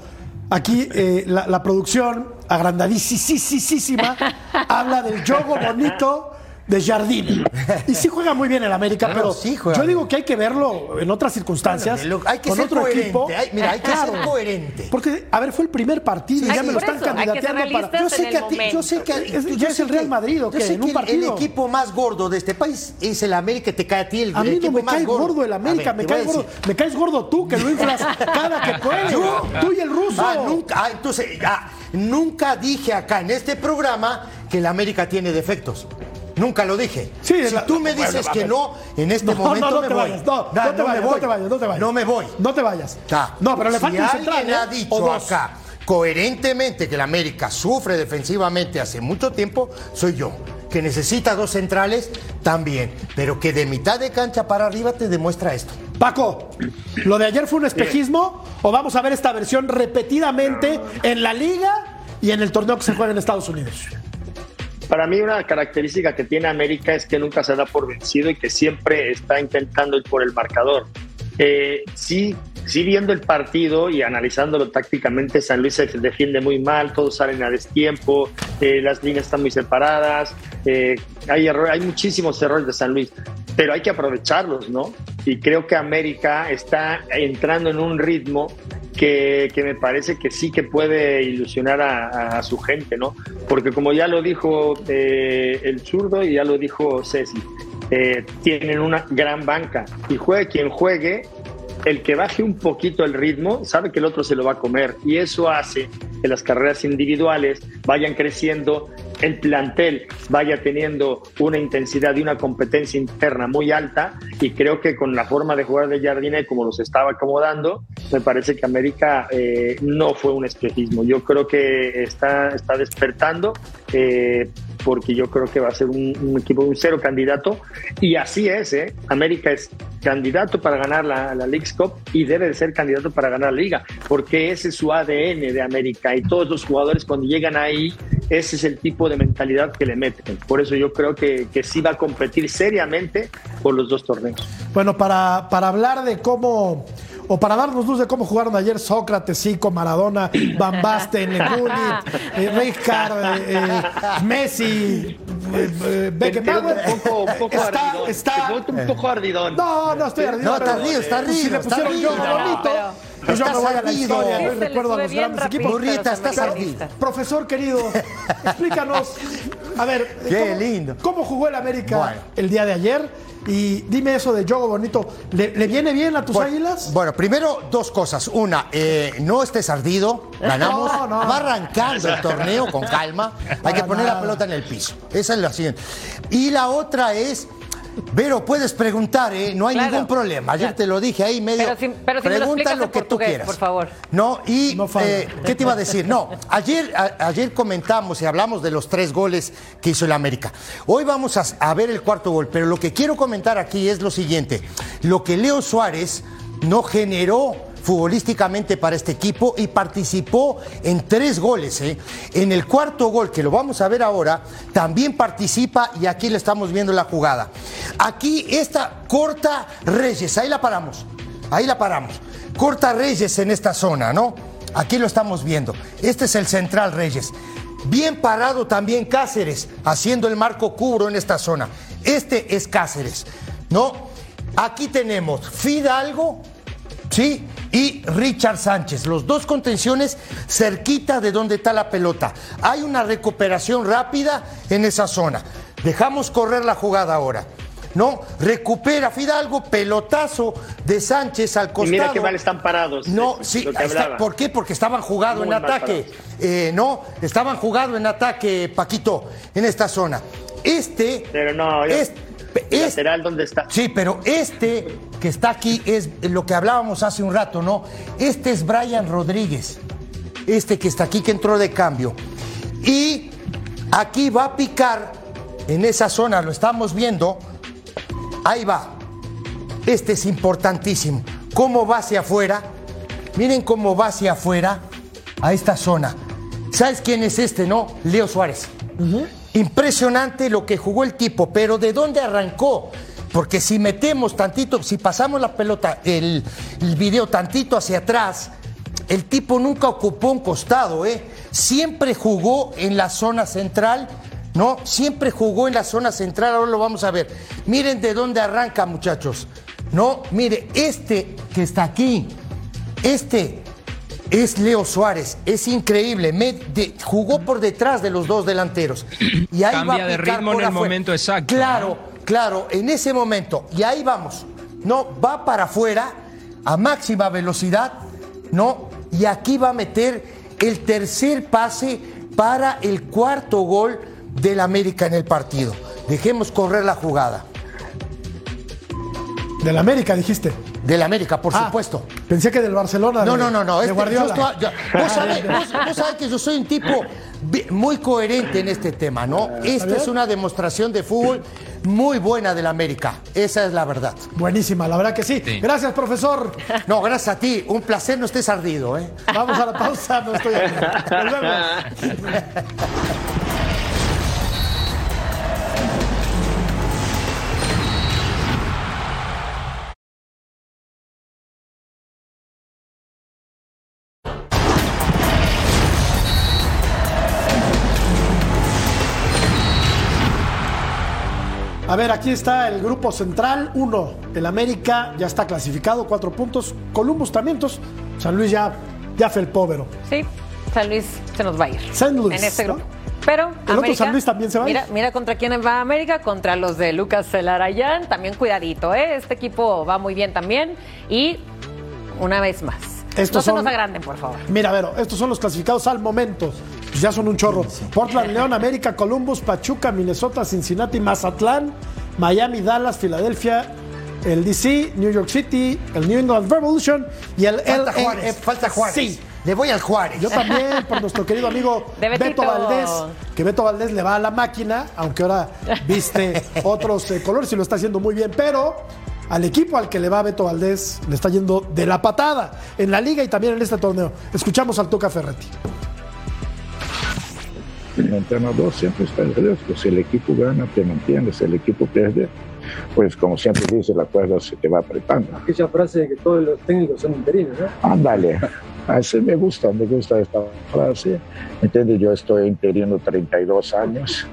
Aquí eh, la, la producción, agrandadísima, [LAUGHS] habla del juego bonito de Jardine. Y sí juega muy bien el América, Claro, pero sí juega yo bien. digo que hay que verlo en otras circunstancias. Bueno, lo- hay que con ser otro coherente, equipo. hay- mira, hay que ser coherente. Porque, a ver, fue el primer partido y ya me lo están eso, hay que ser candidateando para. Yo sé que a ti, yo sé que Es- yo ya es sé el Real que- Madrid, ¿o yo sé En un partido. El equipo más gordo de este país es el América, te cae a ti el A el no equipo me más cae gordo el América, ver, cae gordo, me caes gordo tú, que lo inflas cada que puedes. [LAUGHS] Tú y el ruso. Ah, nunca, ah, entonces, ah, nunca dije acá en este programa que el América tiene defectos. Nunca lo dije. Sí, si la- tú me dices que no, en este No, momento no, no me te voy. vayas, no, no te me vayas, voy. no te vayas, no te vayas. No me voy. No te vayas. Ta. No, pero le Si falta un central, alguien ¿eh? ha O dicho dos. acá coherentemente que el América sufre defensivamente hace mucho tiempo, soy yo. Que necesita dos centrales, también. Pero que de mitad de cancha para arriba te demuestra esto. Paco, ¿lo de ayer fue un espejismo o vamos a ver esta versión repetidamente en la liga y en el torneo que se juega en Estados Unidos? Para mí una característica que tiene América es que nunca se da por vencido y que siempre está intentando ir por el marcador. Eh, sí, viendo el partido y analizándolo tácticamente, San Luis se defiende muy mal, todos salen a destiempo, eh, las líneas están muy separadas, eh, hay, error- hay muchísimos errores de San Luis, pero hay que aprovecharlos, ¿no? Y creo que América está entrando en un ritmo que, que me parece que sí que puede ilusionar a, su gente, ¿no? Porque como ya lo dijo eh, el zurdo y ya lo dijo Ceci, eh, tienen una gran banca y juegue quien juegue, el que baje un poquito el ritmo sabe que el otro se lo va a comer y eso hace que las carreras individuales vayan creciendo, el plantel vaya teniendo una intensidad y una competencia interna muy alta y creo que con la forma de jugar de Jardine como los estaba acomodando, me parece que América eh, no fue un espejismo. Yo creo que está, está despertando. eh, porque yo creo que va a ser un, un equipo, un cero candidato, y así es, ¿eh? América es candidato para ganar la, la Cup y debe de ser candidato para ganar la liga, porque ese es su ADN de América y todos los jugadores cuando llegan ahí, ese es el tipo de mentalidad que le meten. Por eso yo creo que, que sí va a competir seriamente por los dos torneos. Bueno, para, para hablar de cómo, o para darnos luz de cómo jugaron ayer Sócrates, Zico, Maradona, Van Basten, [LAUGHS] Gullit, eh, Rijkaard, eh, eh, Messi, eh, eh, Beckenbauer Un poco, un poco está, ardidón. está- un poco ardidón. No, no estoy ardido. No, está pero- ardido, está Si le ardido, está pusieron ardido. yo No, no, bonito, pero- pues yo me Estás voy a la ardido. historia, Sí, ¿no? recuerdo a los grandes equipos. Burrita, estás ardido. Profesor querido, explícanos, a ver, Qué ¿cómo, lindo. ¿cómo jugó el América Bueno. el día de ayer? Y dime eso de Yogo Bonito, ¿le, le viene bien a tus Bueno, águilas? Bueno, primero dos cosas. Una, eh, no estés ardido, ganamos. No, no. Va arrancando el torneo con calma. Hay que poner la pelota en el piso. Esa es la siguiente. Y la otra es. Vero, puedes preguntar, ¿eh? No hay Claro. ningún problema. Ayer Claro. te lo dije ahí medio. Pero si- pero si me lo Pregunta lo que tú quieras. por favor. No, y No eh, ¿qué te iba a decir? No, ayer, a- ayer comentamos y hablamos de los tres goles que hizo el América. Hoy vamos a, a ver el cuarto gol, pero lo que quiero comentar aquí es lo siguiente. Lo que Leo Suárez no generó futbolísticamente para este equipo y participó en tres goles. ¿eh? En el cuarto gol, que lo vamos a ver ahora, también participa y aquí le estamos viendo la jugada. Aquí esta corta Reyes, ahí la paramos, ahí la paramos. Corta Reyes en esta zona, ¿no? Aquí lo estamos viendo. Este es el central Reyes. Bien parado también Cáceres, haciendo el marco cubro en esta zona. Este es Cáceres, ¿no? Aquí tenemos Fidalgo, ¿sí? Y Richard Sánchez, los dos contenciones cerquita de donde está la pelota. Hay una recuperación rápida en esa zona. Dejamos correr la jugada ahora. ¿No? Recupera Fidalgo, pelotazo de Sánchez al Y costado. mira qué mal están parados. No, es sí, está-. ¿por qué? Porque estaban jugando Muy en ataque. Eh, no, estaban jugando en ataque, Paquito, en esta zona. Este. Pero no, yo- es- ¿El es- lateral dónde está? Sí, pero este que está aquí es lo que hablábamos hace un rato, ¿no? Este es Brian Rodríguez. Este que está aquí, que entró de cambio. Y aquí va a picar en esa zona, lo estamos viendo. Ahí va. Este es importantísimo. ¿Cómo va hacia afuera? Miren cómo va hacia afuera a esta zona. ¿Sabes quién es este, no? Leo Suárez. Impresionante lo que jugó el tipo, pero ¿de dónde arrancó? Porque si metemos tantito, si pasamos la pelota, el, video tantito hacia atrás, el tipo nunca ocupó un costado, ¿eh? Siempre jugó en la zona central, ¿no? Siempre jugó en la zona central, ahora lo vamos a ver. Miren de dónde arranca, muchachos. No, mire, este que está aquí, este es Leo Suárez, es increíble, me- de- jugó por detrás de los dos delanteros. [CLEARS THROAT] Y ahí Cambia va a de ritmo en el afuera. momento exacto, Claro, claro, en ese momento. Y ahí vamos. No, va para afuera a máxima velocidad, ¿no? Y aquí va a meter el tercer pase para el cuarto gol del América en el partido. Dejemos correr la jugada. Del América, dijiste. Del América, por Ah, supuesto. Pensé que del Barcelona. No, de- no, no, no. este- Guardiola. yo estoy- yo- [LAUGHS] vos, sabés, vos- vos sabés que yo soy un tipo muy coherente en este tema, ¿no? Esta es una demostración de fútbol muy buena del América. Esa es la verdad. Buenísima, la verdad que sí. Sí. Gracias, profesor. No, gracias a ti. Un placer, no estés ardido, ¿eh? Vamos a la pausa, no estoy aquí. Volvemos. A [LAUGHS] ver, aquí está el grupo central, uno. El América ya está clasificado, cuatro puntos. Columbus también, San Luis ya, ya fue el pobre. Sí, San Luis se nos va a ir. San Luis, En este ¿no? grupo. Pero otro América, San Luis también se va a ir. Mira, mira contra quién va América, contra los de Lucas Celarayán. También cuidadito, ¿eh? Este equipo va muy bien también. Y una vez más. Estos no se nos agranden, por favor. Mira, Vero, estos son los clasificados al momento. Pues ya son un chorro. Portland, León, América, Columbus, Pachuca, Minnesota, Cincinnati, Mazatlán, Miami, Dallas, Filadelfia, el DC, New York City, el New England Revolution y el Falta LAFC. Juárez, falta Juárez. Sí. Le voy al Juárez. Yo también, por nuestro querido amigo. [LAUGHS] Beto Valdés, que Beto Valdés le va a la máquina, aunque ahora viste [LAUGHS] otros eh, colores y lo está haciendo muy bien, pero al equipo al que le va Beto Valdés le está yendo de la patada en la liga y también en este torneo. Escuchamos al Tuca Ferretti. El entrenador siempre está en riesgo. Si el equipo gana, te mantienes. Si el equipo pierde, pues como siempre dice, la cuerda se te va apretando. aquella frase de que todos los técnicos son interinos, ¿no? Ándale. [LAUGHS] Así me gusta, me gusta esta frase. ¿Entiendes? Yo estoy interino 32 años.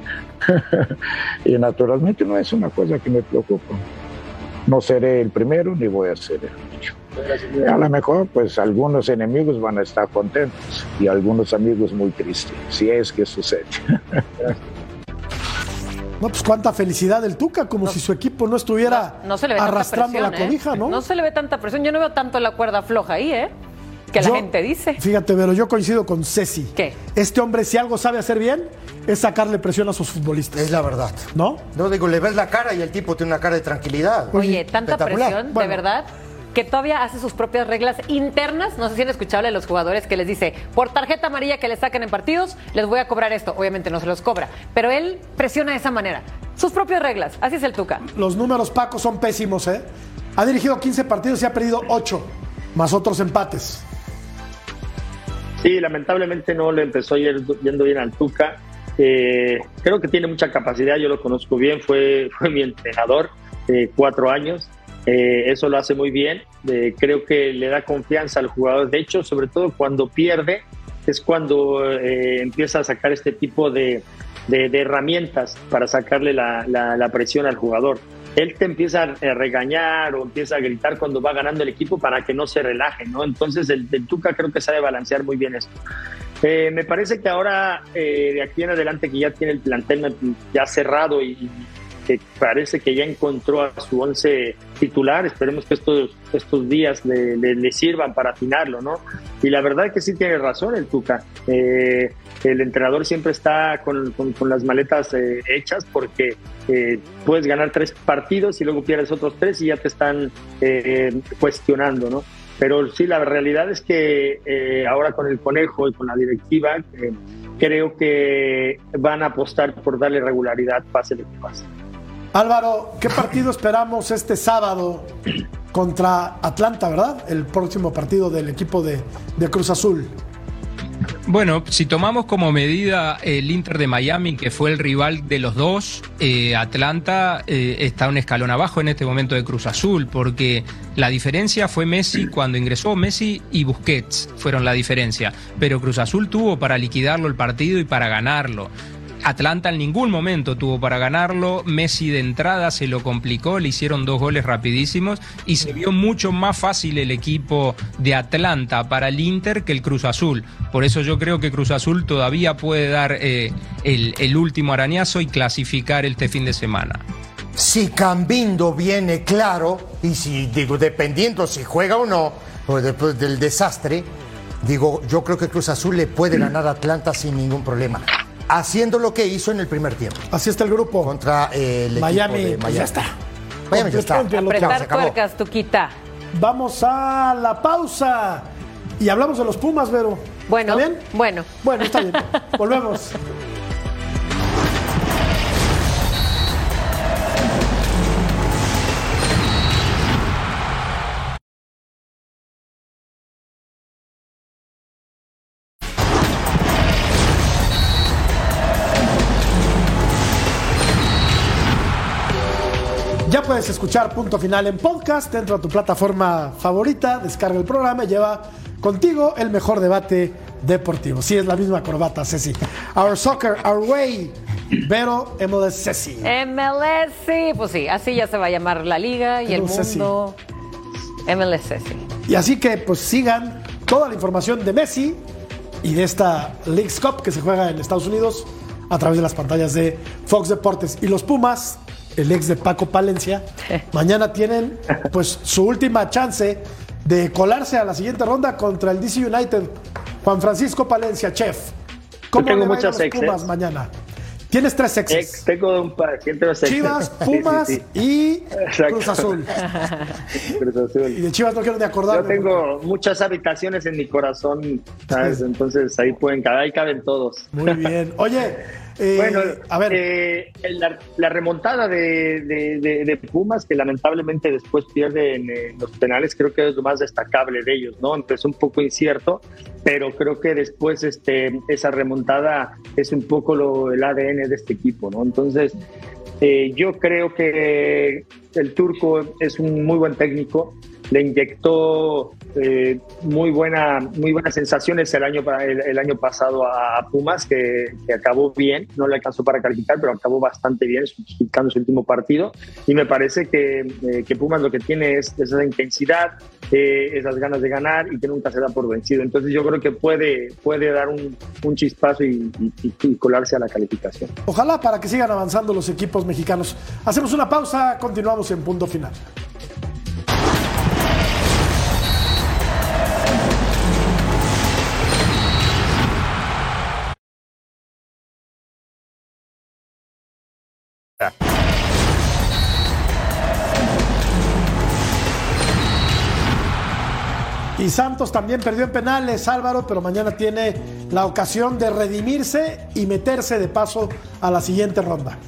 [LAUGHS] y naturalmente no es una cosa que me preocupa. No seré el primero ni voy a ser el último. A lo mejor, pues algunos enemigos van a estar contentos y algunos amigos muy tristes, si es que sucede. [LAUGHS] No, pues cuánta felicidad del Tuca, como si su equipo no estuviera arrastrando la ¿eh? cobija, ¿no? No se le ve tanta presión. Yo no veo tanto la cuerda floja ahí, ¿eh? Que la gente dice. Fíjate, pero yo coincido con Ceci. ¿Qué? Este hombre, si algo sabe hacer bien, es sacarle presión a sus futbolistas. Es la verdad. ¿No? No, digo, le ves la cara y el tipo tiene una cara de tranquilidad. Oye, tanta presión, de Bueno, verdad, que todavía hace sus propias reglas internas. No sé si han escuchado a los jugadores que les dice, por tarjeta amarilla que le saquen en partidos, les voy a cobrar esto. Obviamente no se los cobra, pero él presiona de esa manera. Sus propias reglas. Así es el Tuca. Los números, Paco, son pésimos, ¿eh? Ha dirigido 15 partidos y ha perdido 8, más otros empates. Sí, lamentablemente no le empezó yendo bien al Tuca. Eh, creo que tiene mucha capacidad, yo lo conozco bien, fue, fue mi entrenador eh, cuatro años. Eh, eso lo hace muy bien. Eh, creo que le da confianza al jugador. De hecho, sobre todo cuando pierde, es cuando eh, empieza a sacar este tipo de, de- herramientas para sacarle la, la- presión al jugador. Él te empieza a regañar o empieza a gritar cuando va ganando el equipo para que no se relaje, ¿no? Entonces el, Tuca creo que sabe balancear muy bien esto. Me parece que ahora, de aquí en adelante, que ya tiene el plantel ya cerrado y que parece que ya encontró a su once titular, esperemos que estos, estos días le, sirvan para afinarlo, ¿no? Y la verdad que sí tiene razón el Tuca. Eh, el entrenador siempre está con, con- las maletas eh, hechas porque eh, puedes ganar tres partidos y luego pierdes otros tres y ya te están cuestionando, ¿no? Pero sí, la realidad es que ahora con el conejo y con la directiva, creo que van a apostar por darle regularidad, pase lo que pase. Álvaro, ¿qué partido esperamos este sábado contra Atlanta, verdad? El próximo partido del equipo de, Cruz Azul. Bueno, si tomamos como medida el Inter de Miami, que fue el rival de los dos, eh, Atlanta eh, está un escalón abajo en este momento de Cruz Azul, porque la diferencia fue Messi cuando ingresó Messi y Busquets fueron la diferencia, pero Cruz Azul tuvo para liquidarlo el partido y para ganarlo. Atlanta en ningún momento tuvo para ganarlo, Messi de entrada se lo complicó, le hicieron dos goles rapidísimos y se vio mucho más fácil el equipo de Atlanta para el Inter que el Cruz Azul. Por eso yo creo que Cruz Azul todavía puede dar eh, el, último arañazo y clasificar este fin de semana. Si Cambindo viene claro, y si, digo, dependiendo si juega o no, o después del desastre, digo, yo creo que Cruz Azul le puede ganar a Atlanta sin ningún problema. Haciendo lo que hizo en el primer tiempo. Así está el grupo. Contra eh, el Miami, equipo de pues Miami. ya está. Miami ya está. Apretar tuercas, Tuquita. Vamos a la pausa. Y hablamos de los Pumas, Vero. Bueno, ¿Está bien? bueno. Bueno, está bien. [LAUGHS] Volvemos. Puedes escuchar Punto Final en podcast. Entra a tu plataforma favorita, descarga el programa y lleva contigo el mejor debate deportivo. Sí, es la misma corbata, Ceci. Our Soccer, Our Way. Vero MLS Ceci. MLS, sí, pues sí, así ya se va a llamar la liga y el mundo. MLS, sí. Y así que pues sigan toda la información de Messi y de esta League's Cup que se juega en Estados Unidos a través de las pantallas de Fox Deportes. Y los Pumas, el ex de Paco Palencia, mañana tienen pues su última chance de colarse a la siguiente ronda contra el DC United. Juan Francisco Palencia, chef. ¿Cómo tengo le a a muchas los exes. Pumas mañana? Tienes tres exes. Ex, tengo un par, siempre los exes. Chivas, [LAUGHS] Sí, sí, Pumas sí. y Exacto. Cruz Azul. [LAUGHS] Cruz Azul. Y de Chivas no quiero ni acordarme. Yo tengo muchas habitaciones en mi corazón, ¿sabes? Entonces ahí pueden ahí caben todos. Muy bien. Oye, [LAUGHS] eh, bueno, a ver. eh, la, la remontada de, de- de- de Pumas, que lamentablemente después pierden eh, los penales, creo que es lo más destacable de ellos, ¿no? Empezó un poco incierto, pero creo que después este, esa remontada es un poco lo, el ADN de este equipo, ¿no? Entonces, eh, yo creo que el turco es un muy buen técnico, le inyectó eh, muy buena, muy buenas sensaciones el año, el, año pasado a Pumas, que, acabó bien, no le alcanzó para calificar, pero acabó bastante bien, buscando su último partido. Y me parece que, eh, que Pumas lo que tiene es, esa intensidad, eh, esas ganas de ganar y que nunca se da por vencido. Entonces yo creo que puede, puede dar un, un chispazo y, y colarse a la calificación. Ojalá para que sigan avanzando los equipos mexicanos. Hacemos una pausa, continuamos en punto final. Y Santos también perdió en penales, Álvaro, pero mañana tiene la ocasión de redimirse y meterse de paso a la siguiente ronda.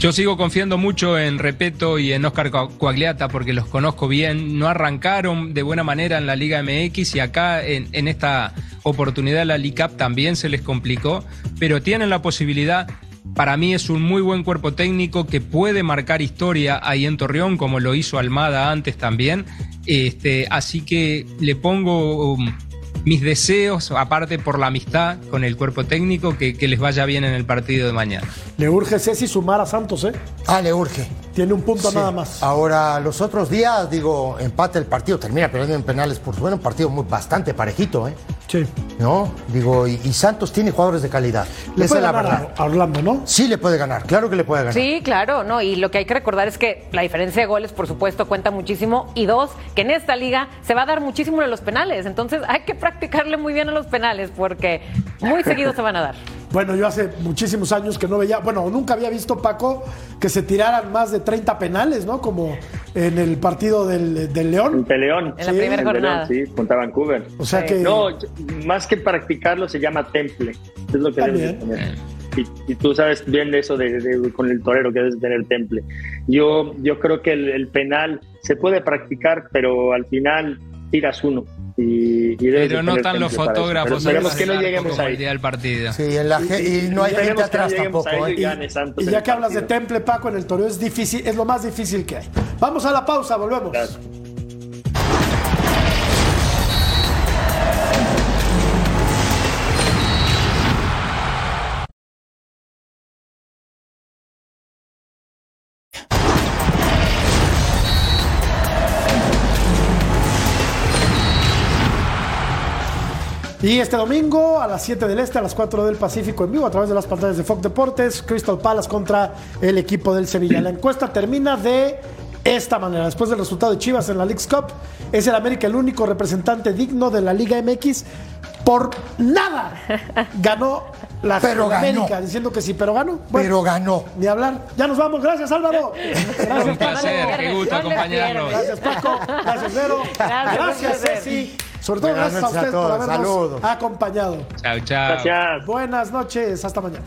Yo sigo confiando mucho en Repeto y en Oscar Coagliata porque los conozco bien. No arrancaron de buena manera en la Liga MX y acá en, en esta oportunidad la LICAP también se les complicó, pero tienen la posibilidad para mí es un muy buen cuerpo técnico que puede marcar historia ahí en Torreón, como lo hizo Almada antes también. Este, así que le pongo um, mis deseos, aparte por la amistad con el cuerpo técnico, que, les vaya bien en el partido de mañana. Le urge Ceci sumar a Santos, ¿eh? Ah, le urge. Tiene un punto nada más. Ahora, los otros días, digo, empate el partido, termina perdiendo en penales por bueno, un partido muy bastante parejito, ¿eh? Sí. ¿No? Digo, y, Santos tiene jugadores de calidad. Le puede la ganar a Orlando, ¿no? Sí, le puede ganar, claro que le puede ganar. Sí, claro, no. Y lo que hay que recordar es que la diferencia de goles, por supuesto, cuenta muchísimo. Y dos, que en esta liga se va a dar muchísimo en los penales. Entonces hay que practicarle muy bien a los penales porque muy seguido se van a dar. Bueno, yo hace muchísimos años que no veía, bueno, nunca había visto, Paco, que se tiraran más de 30 penales, ¿no? Como en el partido del, León. De León. En la primera jornada. sí, contra Vancouver. O sea que... No, más que practicarlo se llama temple. Es lo que debes tener. Y, tú sabes bien de eso de, con el torero que debes tener temple. Yo, yo creo que el penal se puede practicar, pero al final tiras uno. Y, pero no están los fotógrafos esperemos que no lleguemos ahí. al partido. Sí, y no hay gente atrás tampoco ¿eh? y, ya que hablas de temple Paco en el toreo es difícil es lo más difícil que hay. Vamos a la pausa volvemos Y este domingo a las 7 del Este, a las 4 del Pacífico en vivo a través de las pantallas de Fox Deportes, Crystal Palace contra el equipo del Sevilla. La encuesta termina de esta manera. Después del resultado de Chivas en la League's Cup, es el América el único representante digno de la Liga MX. Por nada ganó la pero América, diciendo que sí, pero ganó. pero ganó. Ni hablar. Ya nos vamos. Gracias, Álvaro. [LAUGHS] Gracias, Un placer, qué gusto acompañarnos. Gracias, Paco. Gracias, Vero. Gracias, Ceci. Sobre todo gracias a ustedes por habernos acompañado. Chao, chao. Gracias. Buenas noches, hasta mañana.